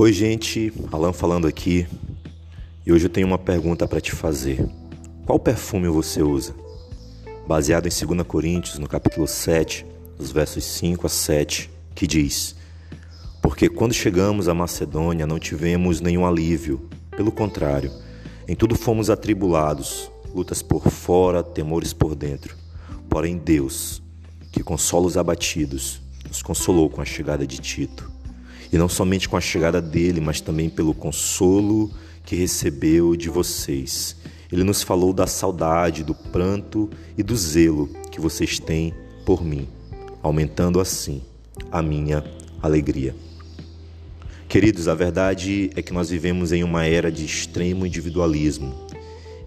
Oi, gente, Alan falando aqui. E hoje eu tenho uma pergunta para te fazer. Qual perfume você usa? Baseado em 2 Coríntios, no capítulo 7, os versos 5 a 7, que diz: Porque quando chegamos à Macedônia não tivemos nenhum alívio, pelo contrário, em tudo fomos atribulados, lutas por fora, temores por dentro. Porém, Deus, que consola os abatidos, nos consolou com a chegada de Tito. E não somente com a chegada dele, mas também pelo consolo que recebeu de vocês. Ele nos falou da saudade, do pranto e do zelo que vocês têm por mim, aumentando assim a minha alegria. Queridos, a verdade é que nós vivemos em uma era de extremo individualismo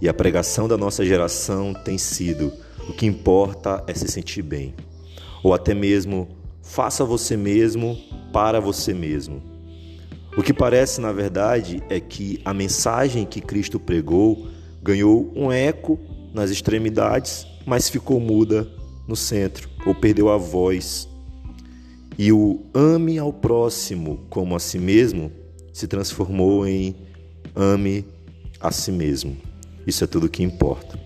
e a pregação da nossa geração tem sido: o que importa é se sentir bem, ou até mesmo faça você mesmo para você mesmo. O que parece, na verdade, é que a mensagem que Cristo pregou ganhou um eco nas extremidades, mas ficou muda no centro, ou perdeu a voz. E o ame ao próximo como a si mesmo se transformou em ame a si mesmo. Isso é tudo que importa.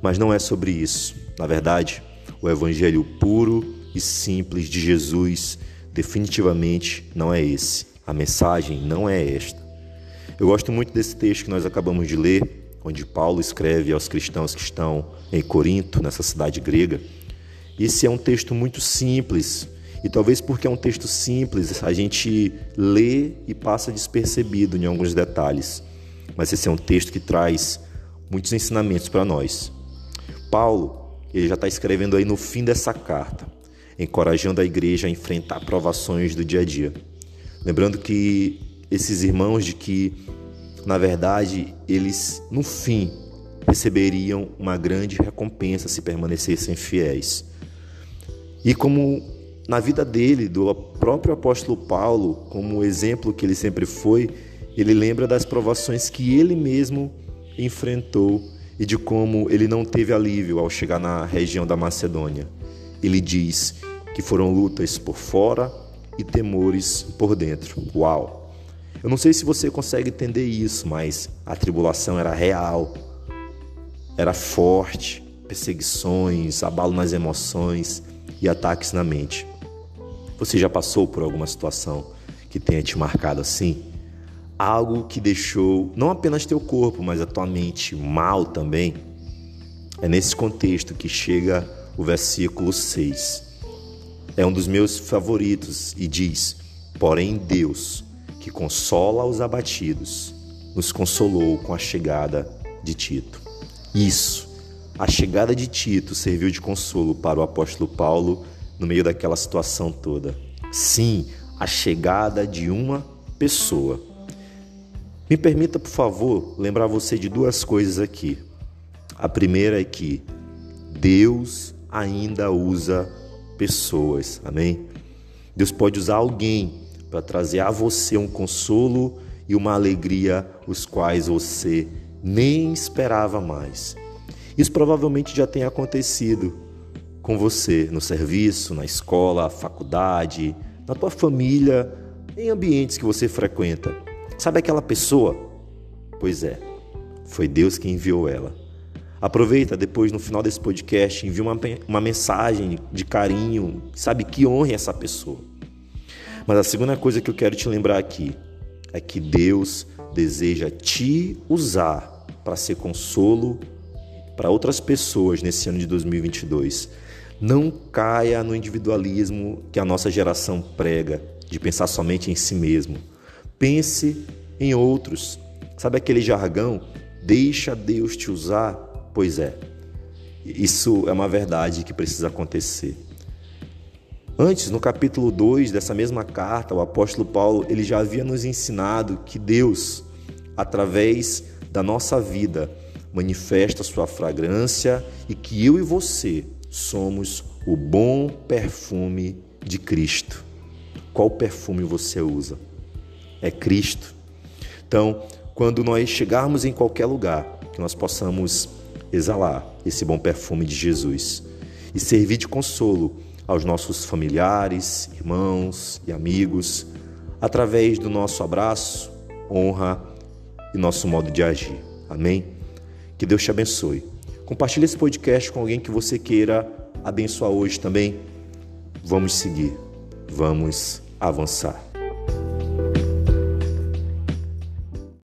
Mas não é sobre isso. Na verdade, o evangelho puro e simples de Jesus definitivamente não é esse. A mensagem não é esta. Eu gosto muito desse texto que nós acabamos de ler, onde Paulo escreve aos cristãos que estão em Corinto, nessa cidade grega. Esse é um texto muito simples, e talvez porque é um texto simples, a gente lê e passa despercebido em alguns detalhes. Mas esse é um texto que traz muitos ensinamentos para nós. Paulo, ele já está escrevendo aí no fim dessa carta encorajando a igreja a enfrentar provações do dia a dia. Lembrando que esses irmãos de que, na verdade, eles no fim receberiam uma grande recompensa se permanecessem fiéis. E como na vida dele, do próprio apóstolo Paulo, como exemplo que ele sempre foi, ele lembra das provações que ele mesmo enfrentou e de como ele não teve alívio ao chegar na região da Macedônia. Ele diz que foram lutas por fora e temores por dentro. Uau! Eu não sei se você consegue entender isso, mas a tribulação era real, era forte, perseguições, abalo nas emoções e ataques na mente. Você já passou por alguma situação que tenha te marcado assim? Algo que deixou não apenas teu corpo, mas a tua mente mal também? É nesse contexto que chega o versículo 6 é um dos meus favoritos e diz: Porém, Deus, que consola os abatidos, nos consolou com a chegada de Tito. Isso, a chegada de Tito serviu de consolo para o apóstolo Paulo no meio daquela situação toda. Sim, a chegada de uma pessoa. Me permita, por favor, lembrar você de duas coisas aqui. A primeira é que Deus ainda usa pessoas. Amém? Deus pode usar alguém para trazer a você um consolo e uma alegria os quais você nem esperava mais. Isso provavelmente já tem acontecido com você no serviço, na escola, faculdade, na tua família, em ambientes que você frequenta. Sabe aquela pessoa? Pois é, foi Deus quem enviou ela. Aproveita depois no final desse podcast, envia uma, uma mensagem de carinho, sabe que honre essa pessoa. Mas a segunda coisa que eu quero te lembrar aqui é que Deus deseja te usar para ser consolo para outras pessoas nesse ano de 2022. Não caia no individualismo que a nossa geração prega, de pensar somente em si mesmo. Pense em outros. Sabe aquele jargão? Deixa Deus te usar Pois é, isso é uma verdade que precisa acontecer. Antes, no capítulo 2 dessa mesma carta, o apóstolo Paulo ele já havia nos ensinado que Deus, através da nossa vida, manifesta sua fragrância e que eu e você somos o bom perfume de Cristo. Qual perfume você usa? É Cristo. Então, quando nós chegarmos em qualquer lugar, que nós possamos exalar esse bom perfume de Jesus e servir de consolo aos nossos familiares, irmãos e amigos, através do nosso abraço, honra e nosso modo de agir. Amém? Que Deus te abençoe. Compartilhe esse podcast com alguém que você queira abençoar hoje também. Vamos seguir, vamos avançar.